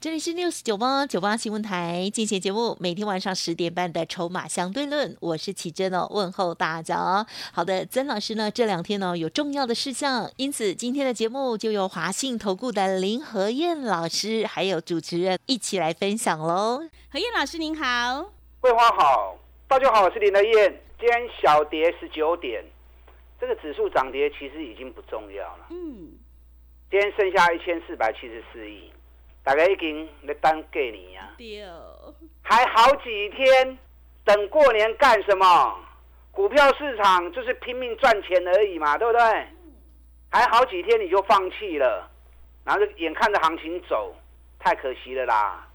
这里是 news 九八九八新闻台进行节目，每天晚上十点半的筹码相对论，我是启珍哦，问候大家。好的，曾老师呢这两天呢有重要的事项，因此今天的节目就由华信投顾的林和燕老师还有主持人一起来分享喽。何燕老师您好，桂花好，大家好，我是林和燕。今天小跌十九点，这个指数涨跌其实已经不重要了。嗯，今天剩下一千四百七十四亿。大家已经在等过年啊，还好几天，等过年干什么？股票市场就是拼命赚钱而已嘛，对不对？还好几天你就放弃了，然后就眼看着行情走，太可惜了啦！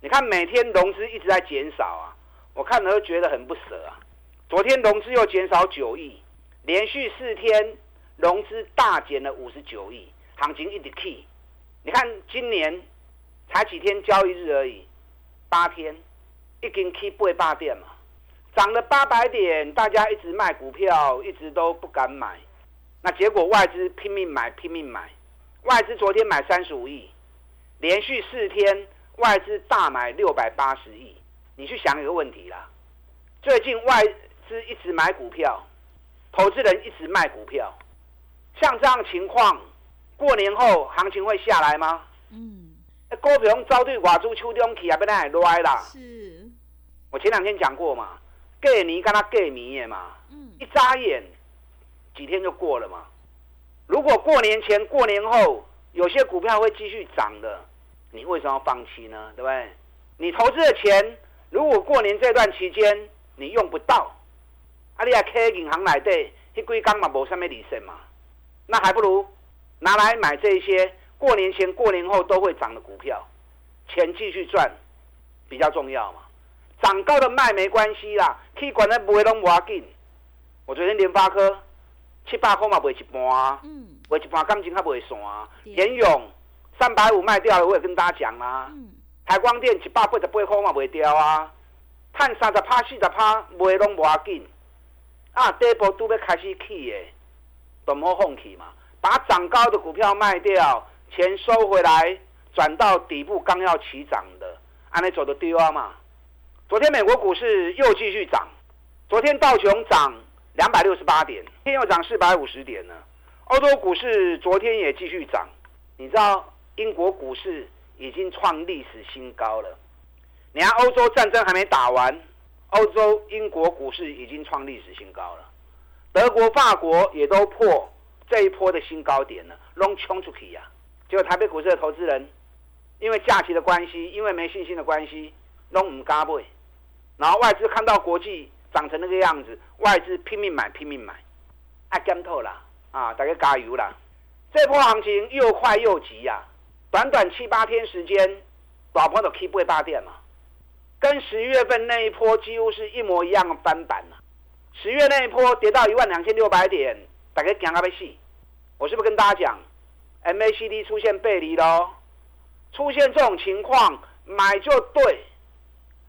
你看每天融资一直在减少啊，我看了都觉得很不舍啊。昨天融资又减少九亿，连续四天融资大减了五十九亿，行情一直 key。你看今年。才几天交易日而已，八天，一根 K 不会八点嘛？涨了八百点，大家一直卖股票，一直都不敢买，那结果外资拼命买，拼命买。外资昨天买三十五亿，连续四天外资大买六百八十亿。你去想一个问题啦，最近外资一直买股票，投资人一直卖股票，像这样情况，过年后行情会下来吗？嗯。股票招对外资手中去也不能还赖啦。是，我前两天讲过嘛，过年跟他过年的嘛，嗯，一眨眼几天就过了嘛。如果过年前、过年后有些股票会继续涨的，你为什么要放弃呢？对不对？你投资的钱，如果过年这段期间你用不到，啊，你还开银行来对，迄几工嘛无什么利息嘛，那还不如拿来买这些。过年前、过年后都会涨的股票，钱继续赚比较重要嘛。涨高的卖没关系啦，去管它不会拢无要紧。我昨天联发科七八块嘛卖一半，嗯，卖一半感情还卖散啊。联勇三百五卖掉了，我也跟大家讲啦。台光电一百八十八块嘛卖掉啊，赚三十趴、四十趴卖拢无要紧。啊，第一波都要开始起的，都唔好放弃嘛，把涨高的股票卖掉。钱收回来，转到底部刚要起涨的，安尼走的低啊嘛。昨天美国股市又继续涨，昨天道琼涨两百六十八点，今天又涨四百五十点呢。欧洲股市昨天也继续涨，你知道英国股市已经创历史新高了。你看欧洲战争还没打完，欧洲英国股市已经创历史新高了，德国、法国也都破这一波的新高点了，拢冲出去呀。结果台北股市的投资人，因为假期的关系，因为没信心的关系，拢唔敢买。然后外资看到国际涨成那个样子，外资拼命买，拼命买，啊，干透啦啊！大家加油啦！这波行情又快又急呀，短短七八天时间，老朋友 keep 不八点嘛，跟十一月份那一波几乎是一模一样的翻版了。十月那一波跌到一万两千六百点，大家惊到要死。我是不是跟大家讲？MACD 出现背离喽，出现这种情况买就对，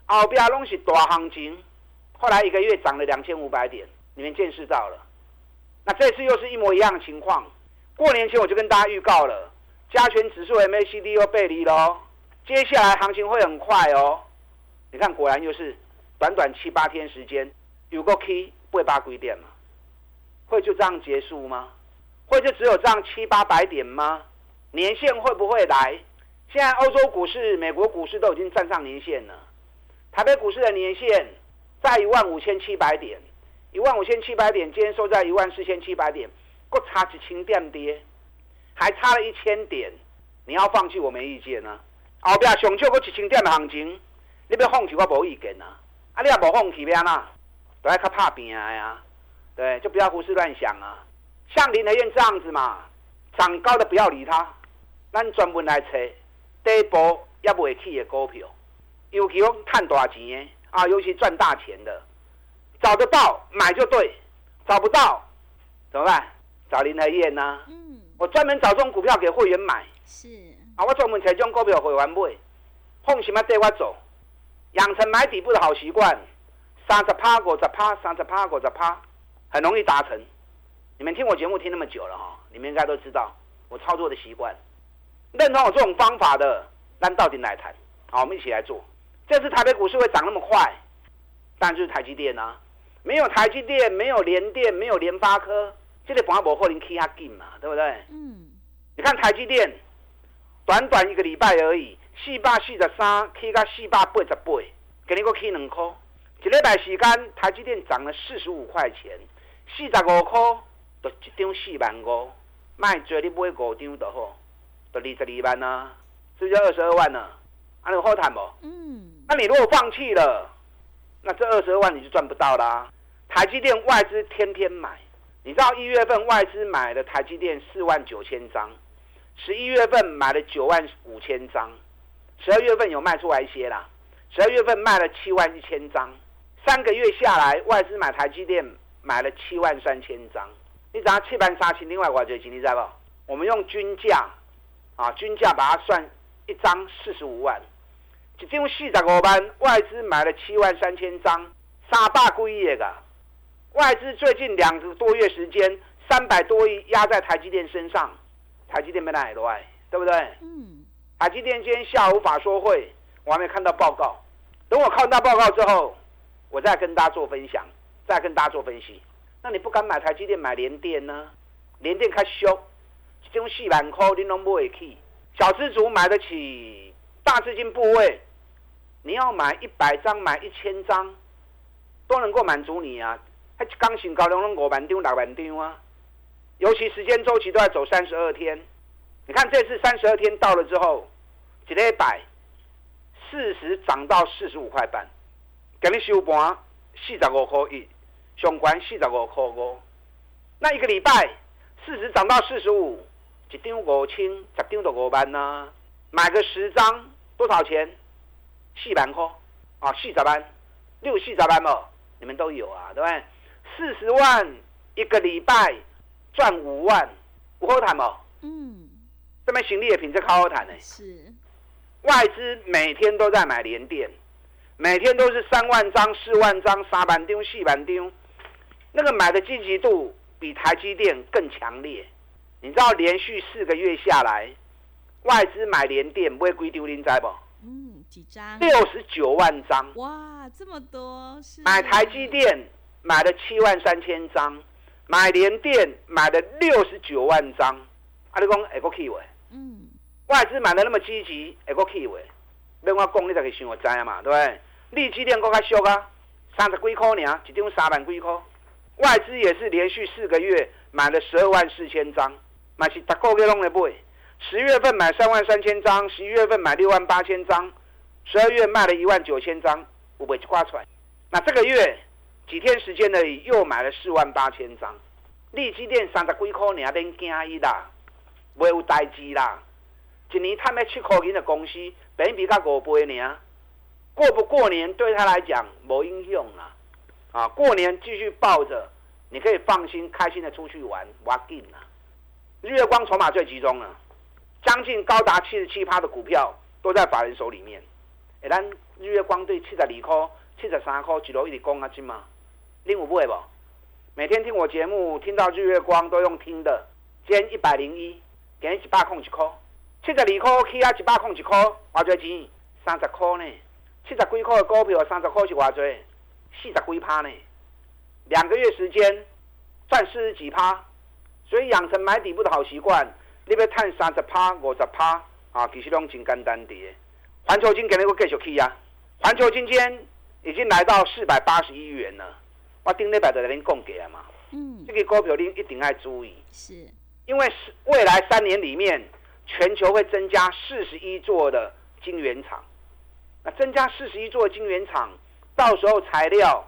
后边拢是大行情，后来一个月涨了两千五百点，你们见识到了。那这次又是一模一样的情况，过年前我就跟大家预告了，加权指数 MACD 又背离喽，接下来行情会很快哦。你看，果然又是短短七八天时间，有个 K 不会八规点嘛，会就这样结束吗？会就只有这样七八百点吗？年线会不会来？现在欧洲股市、美国股市都已经站上年线了。台北股市的年线在一万五千七百点，一万五千七百点，今天收在一万四千七百点，各差几千点跌，还差了一千点。你要放弃我没意见啊。后边上少个一千点的行情，你要放弃我无意见啊。啊，你也无放弃咩啊？都爱较怕拼啊呀，对，就不要胡思乱想啊。像林德燕这样子嘛，涨高的不要理它，咱专门来找第一波也不会起的股票，尤其讲赚大钱的啊，尤其赚大钱的，找得到买就对，找不到怎么办？找林德燕呐。嗯。我专门找这种股票给会员买。是。啊，我专门找这种股票会员买。放心嘛，带我走。养成买底部的好习惯，三十趴、五十趴、三十趴、五十趴，很容易达成。你们听我节目听那么久了哈，你们应该都知道我操作的习惯。认同我这种方法的，那到底来谈？好，我们一起来做。这次台北股市会涨那么快，但就是台积电啊，没有台积电，没有联电，没有联发科，这个盘无可能起下劲嘛，对不对？嗯。你看台积电，短短一个礼拜而已。四百四十三起到四百八十八，给你个起两块。一礼拜时间，台积电涨了四十五块钱，四十五块就一张四万五，卖做你买五张就好，就二十二万啊，是不是二十二万呢？啊，有好谈不？嗯。那你如果放弃了，那这二十二万你就赚不到啦。台积电外资天天买，你知道一月份外资买了台积电四万九千张，十一月份买了九万五千张。十二月份有卖出来一些啦，十二月份卖了七万一千张，三个月下来，外资买台积电买了七万三千张。你只要七万三千，另外我这钱你知不？我们用均价，啊，均价把它算一张四十五万，一张四十五万，外资买了七万三千张，三百几亿个。外资最近两个多月时间，三百多亿压在台积电身上，台积电没哪多爱，对不对？嗯。台积电今天下午法说会，我还没看到报告。等我看到报告之后，我再跟大家做分享，再跟大家做分析。那你不敢买台积电，买联电呢？联电开凶，这种四万块你拢买得起。小资族买得起，大资金部位，你要买一百张，买一千张，都能够满足你啊。还刚性高量拢五万张、六万张啊。尤其时间周期都要走三十二天。你看这次三十二天到了之后，一礼拜四十涨到四十五块半，给你收盘四十五块一，上关四十五块五。那一个礼拜四十涨到四十五，一张五千，十张就五万呐。买个十张多少钱？四万块啊，四十万，六四十万哦，你们都有啊，对不对？四十万一个礼拜赚五万，不好谈哦。嗯。这边行李的品质好好谈呢。是，外资每天都在买联电，每天都是三万张、四万张、三万张、四万张，那个买的积极度比台积电更强烈。你知道连续四个月下来，外资买联电不会归丢零在不？嗯，几张？六十九万张。哇，这么多！是买台积电买了七万三千张，买联电买了六十九万张。啊，你讲会个气位？嗯，外资买的那么积极，会个气位？要我讲，你才可以想我知啊嘛，对不对？利基电更较俗啊，三十几块尔，一张三万几块。外资也是连续四个月买了十二万四千张，买是逐个月拢在买。十月份买三万三千张，十一月份买六万八千张，十二月卖了一万九千张，有袂挂出来？那这个月几天时间而已，又买了四万八千张。利基电三十几块尔，恁惊伊啦？没有代志啦，一年赚要七块钱的公司，本比较五倍呢。过不过年对他来讲没影响啦。啊，过年继续抱着，你可以放心开心的出去玩，玩劲啦。日月光筹码最集中了，将近高达七十七趴的股票都在法人手里面。哎，咱日月光对七十二块、七十三块一路一直讲啊，金嘛，你有买不？每天听我节目，听到日月光都用听的，今天一百零一。今一百空一块，七十二块起啊，一百空一块，偌侪钱？三十块呢？七十几块的股票，三十块是偌侪？四十几趴呢？两个月时间赚四十几趴，所以养成买底部的好习惯。你要赚三十趴、五十趴啊，其实拢真简单的。环球金今日个继续去啊！环球金今天已经来到四百八十一元了。我顶礼拜就来恁讲过啊嘛。嗯。这个股票恁一定要注意。是。因为是未来三年里面，全球会增加四十一座的晶圆厂。那增加四十一座晶圆厂，到时候材料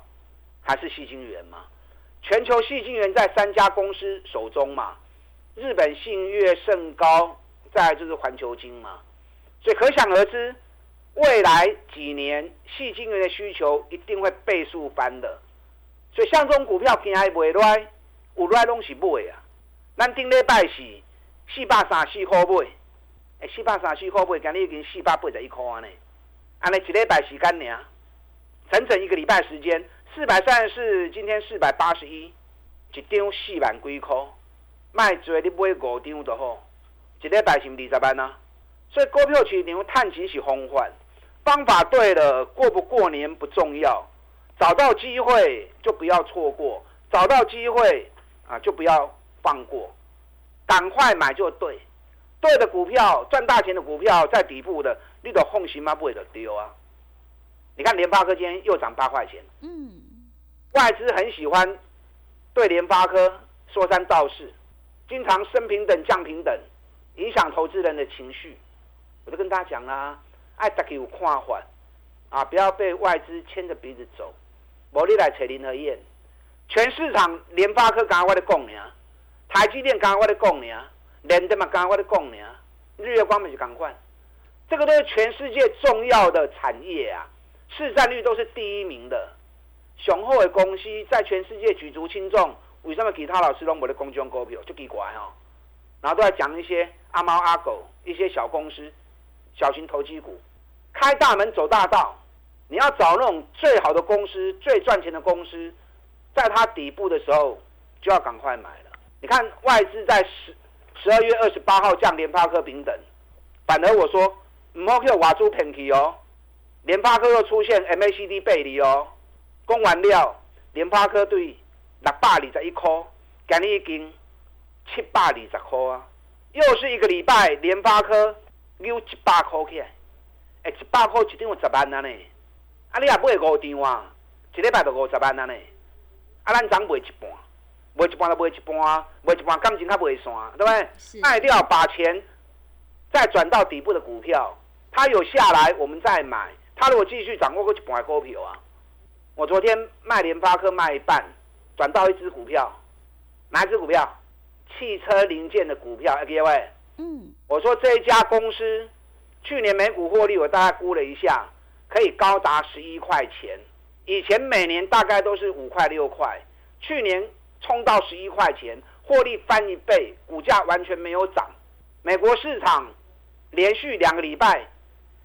还是细晶圆嘛？全球细晶圆在三家公司手中嘛？日本信越、盛高，再就是环球晶嘛。所以可想而知，未来几年细晶圆的需求一定会倍数翻的。所以像这种股票平还不会有来拢是买啊。咱顶礼拜是四百三四块买，诶，四百三四块买，今日已经四百八十一块安尼。安尼一礼拜时间呢，整整一个礼拜时间，四百三十四，今天四百八十一，一张四万几块，卖做你买五张就好，一礼拜是二十万啊。所以股票市场探钱是方法，方法对了，过不过年不重要，找到机会就不要错过，找到机会啊就不要放过，赶快买就对，对的股票赚大钱的股票在底部的。你都放心吗？不会的丢啊！你看联发科今天又涨八块钱。嗯。外资很喜欢对联发科说三道四，经常升平等降平等，影响投资人的情绪。我就跟大家讲啦，爱大家有看法啊，不要被外资牵着鼻子走。我你来扯林和燕，全市场联发科刚刚我咧讲呢，台积电刚刚我咧讲呢，联的嘛刚刚我咧讲呢，日月光嘛就赶快。这个都是全世界重要的产业啊，市占率都是第一名的，雄厚的公司在全世界举足轻重。为什么其他老师都没得公中股票就奇怪哦？然后都在讲一些阿猫阿狗、一些小公司、小型投机股，开大门走大道。你要找那种最好的公司、最赚钱的公司，在它底部的时候就要赶快买了。你看外资在十十二月二十八号降联发科平等，反而我说。唔好叫外资骗去哦！联发科又出现 MACD 背离哦，讲完了，联发科对六百二十一块，今日已经七百二十块啊！又是一个礼拜，联发科溜一百块起来，哎，一百块一张有十万啊呢！啊，你也买五张啊，一礼拜就五十万啊呢！啊，咱涨卖一半，卖一半就卖一半，卖一半感情较卖散，对不对？卖掉把钱再转到底部的股票。它有下来，我们再买。它如果继续涨，我会去买股票啊。我昨天卖联发科卖一半，转到一只股票，哪一只股票？汽车零件的股票。各位，嗯，我说这一家公司去年每股获利，我大概估了一下，可以高达十一块钱。以前每年大概都是五块六块，去年冲到十一块钱，获利翻一倍，股价完全没有涨。美国市场连续两个礼拜。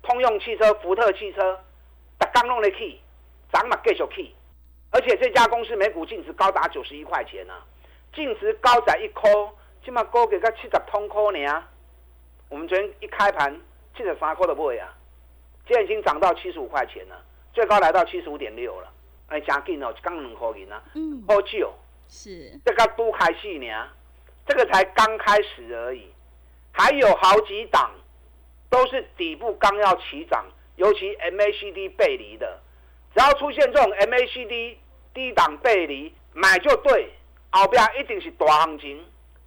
通用汽车、福特汽车，它刚弄的 key，涨嘛继续 key，而且这家公司每股净值高达九十一块钱呢，净值高在一颗，起码高给个七十通颗呢。我们昨天一开盘七十三块都不会啊，现在已经涨到七十五块钱了，最高来到七十五点六了，哎，加紧哦，刚两块钱啊，嗯，好久，是。这个都开始呢，这个才刚开始而已，还有好几档。都是底部刚要起涨，尤其 MACD 背离的，只要出现这种 MACD 低档背离，买就对，后边一定是大行情。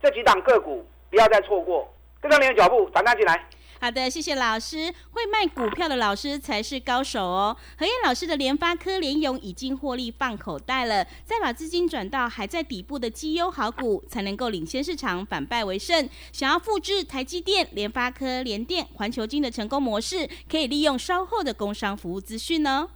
这几档个股不要再错过，跟上您的脚步，转单进来。好的，谢谢老师。会卖股票的老师才是高手哦。何燕老师的联发科、联勇已经获利放口袋了，再把资金转到还在底部的绩优好股，才能够领先市场，反败为胜。想要复制台积电、联发科、联电、环球金的成功模式，可以利用稍后的工商服务资讯哦。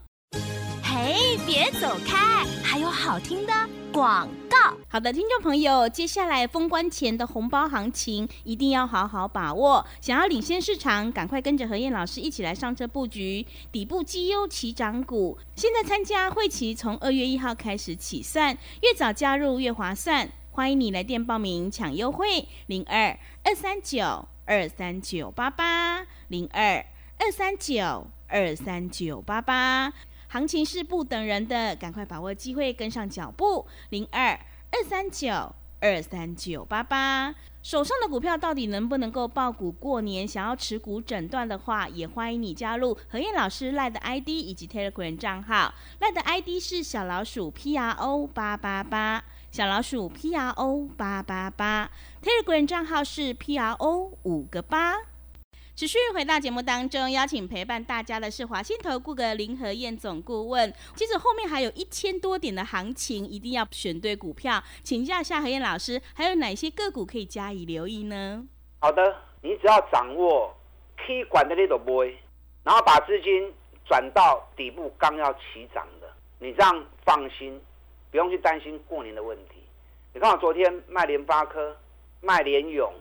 别走开，还有好听的广告。好的，听众朋友，接下来封关前的红包行情一定要好好把握。想要领先市场，赶快跟着何燕老师一起来上车布局底部绩优起涨股。现在参加会期从二月一号开始起算，越早加入越划算。欢迎你来电报名抢优惠，零二二三九二三九八八零二二三九二三九八八。行情是不等人的，赶快把握机会，跟上脚步。零二二三九二三九八八，手上的股票到底能不能够爆股过年？想要持股诊断的话，也欢迎你加入何燕老师赖的 ID 以及 Telegram 账号。赖的 ID 是小老鼠 P R O 八八八，小老鼠 P R O 八八八，Telegram 账号是 P R O 五个八。持续回到节目当中，邀请陪伴大家的是华信投顾的林和燕总顾问。其实后面还有一千多点的行情，一定要选对股票。请教一下何燕老师，还有哪些个股可以加以留意呢？好的，你只要掌握 K 管的那种波，然后把资金转到底部刚要起涨的，你这样放心，不用去担心过年的问题。你看看我昨天卖联发科，卖联勇，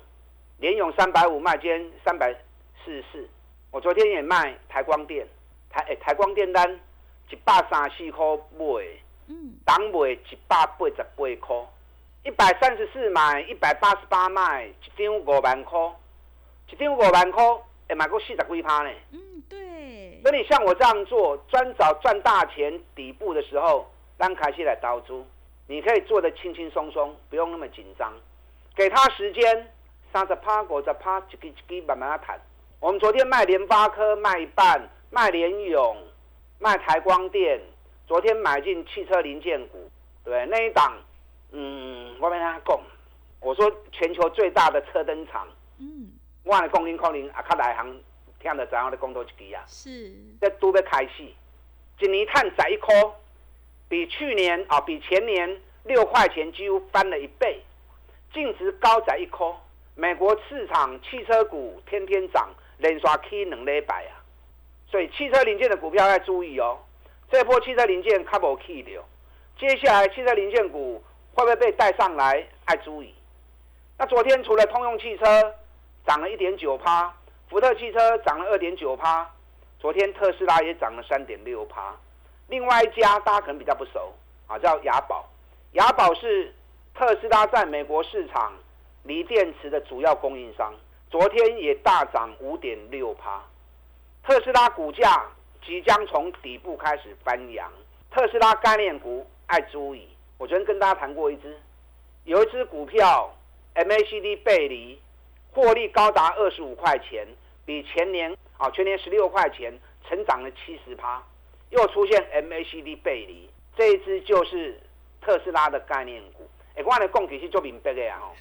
联勇三百五卖，今天三百四十四。我昨天也卖台光电，台诶台光电单一百三十四块买，嗯，当卖一百八十八块，一百三十四买，一百八十八卖，一张五万块，一张五万块，会买过四十几趴呢。嗯，对。所以你像我这样做，专找赚大钱底部的时候，让开始来刀租。你可以做的轻轻松松，不用那么紧张，给他时间，三十趴、五十趴，一支一支慢慢谈。我们昨天卖联发科卖一半，卖联勇，卖台光电，昨天买进汽车零件股，对那一档，嗯，我跟他讲，我说全球最大的车灯厂，嗯，我的供应可能啊，较内行听得知我的讲多一支啊，是，这都要开始，一年探十一颗。比去年啊，比前年六块钱几乎翻了一倍，净值高在一颗。美国市场汽车股天天涨，连刷 K 两礼拜啊，所以汽车零件的股票要注意哦。这波汽车零件卡无 K 的，接下来汽车零件股会不会被带上来？要注意。那昨天除了通用汽车涨了一点九趴，福特汽车涨了二点九趴，昨天特斯拉也涨了三点六趴。另外一家大家可能比较不熟啊，叫雅宝。雅宝是特斯拉在美国市场锂电池的主要供应商，昨天也大涨五点六趴。特斯拉股价即将从底部开始翻扬，特斯拉概念股爱注意。我昨天跟大家谈过一只，有一只股票 MACD 背离，获利高达二十五块钱，比前年啊全年十六块钱成长了七十趴。又出现 MACD 背离，这一只就是特斯拉的概念股。哎，我的供给是做明白的呀，哦，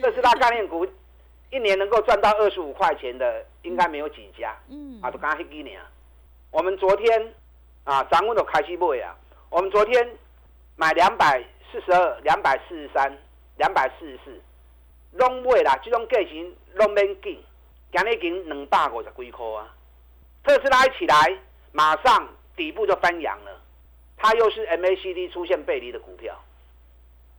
特斯拉概念股一年能够赚到二十五块钱的，应该没有几家。嗯，啊，都刚黑几年。我们昨天啊，涨稳都开始买啊。我们昨天买两百四十二、两百四十三、两百四十四，拢买啦。这种价钱拢免紧，今日已经两百五十几块啊。特斯拉一起来，马上。底部就翻扬了，它又是 MACD 出现背离的股票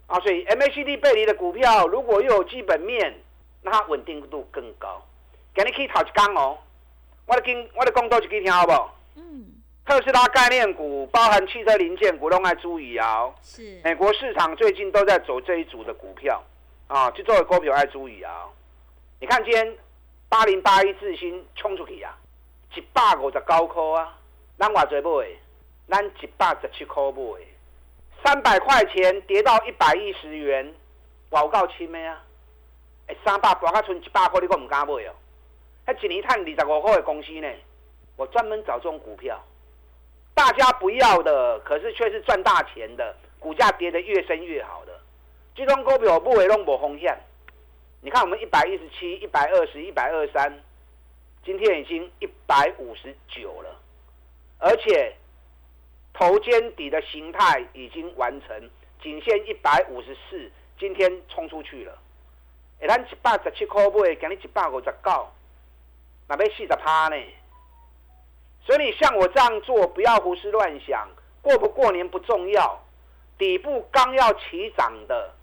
啊，所以 MACD 背离的股票如果又有基本面，那它稳定度更高。给你可以讨一讲哦，我的跟我的讲多一句听好不？嗯。特斯拉概念股包含汽车零件股，都爱注意啊。是。美国市场最近都在走这一组的股票啊，就作为股票爱注意啊。你看今天八零八一智新冲出去啊，一百五十九块啊。咱偌济买，咱一百十七块买，三百块钱跌到一百一十元，有够深的啊！三百跌到剩一百块，你阁唔敢买哦？迄一年赚二十五块的公司呢？我专门找这种股票，大家不要的，可是却是赚大钱的，股价跌得越深越好的，这种股票不会弄无风险。你看我们一百一十七、一百二十、一百二三，今天已经一百五十九了。而且头肩底的形态已经完成，仅限一百五十四，今天冲出去了。哎，咱一百十七块买，今日一百五十九，那要四十趴呢。所以你像我这样做，不要胡思乱想，过不过年不重要。底部刚要起涨的，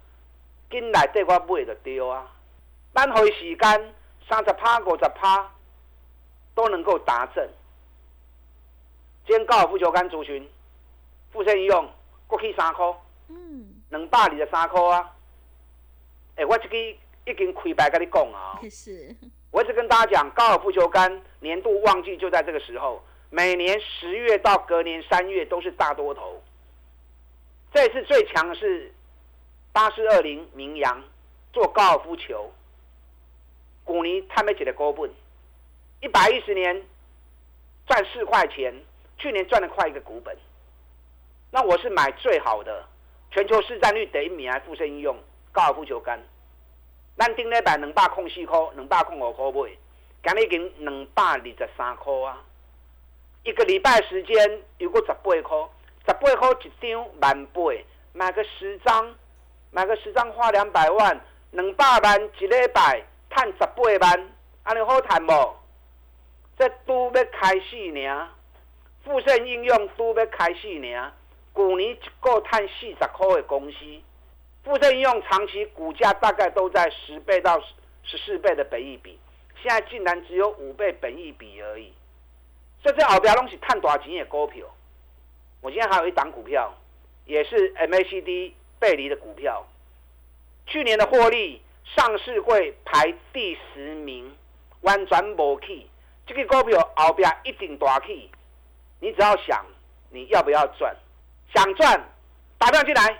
进来对我买就丢啊。单回时间三十趴、五十趴都能够达成。今天高尔夫球杆族群，富盛用过去三块，嗯，两百二十三块啊。哎，我这个已经开白跟你讲啊。是。我一直跟大家讲，高尔夫球杆年度旺季就在这个时候，每年十月到隔年三月都是大多头。这次最强的是八四二零名扬做高尔夫球，古尼他们几的高本，一百一十年赚四块钱。去年赚了快一个股本，那我是买最好的，全球市占率第一名，富盛应用高尔夫球杆，咱顶礼拜两百空四块，两百空五块买，今日已经两百二十三块啊！一个礼拜时间有个十八块，十八块一张万八，买个十张，买个十张花两百万，两百万一礼拜赚十八万，安尼好赚无？这都要开始呢。富盛应用都要开始呢，去年一个赚四十块的公司，富盛应用长期股价大概都在十倍到十四倍的本益比，现在竟然只有五倍本益比而已。所以这后边东西探多少钱也股票。我今天还有一档股票，也是 MACD 背离的股票，去年的获利上市会排第十名，完全无起。这个股票后边一定大起，你只要想你要不要赚，想赚打电话进来。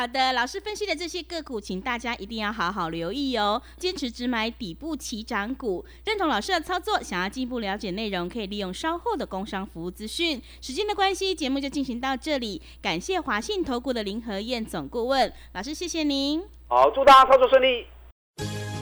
好的，老师分析的这些个股，请大家一定要好好留意哦。坚持只买底部起涨股，认同老师的操作，想要进一步了解内容，可以利用稍后的工商服务资讯。时间的关系，节目就进行到这里。感谢华信投顾的林和燕总顾问老师，谢谢您。好，祝大家操作顺利。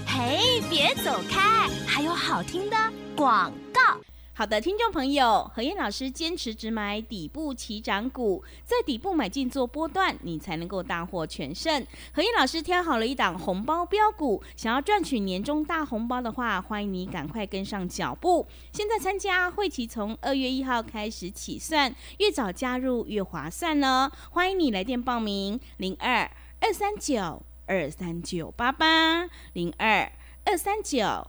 嘿，别走开，还有好听的广告。好的，听众朋友，何燕老师坚持只买底部起涨股，在底部买进做波段，你才能够大获全胜。何燕老师挑好了一档红包标股，想要赚取年终大红包的话，欢迎你赶快跟上脚步。现在参加会期从二月一号开始起算，越早加入越划算呢。欢迎你来电报名：零二二三九二三九八八零二二三九。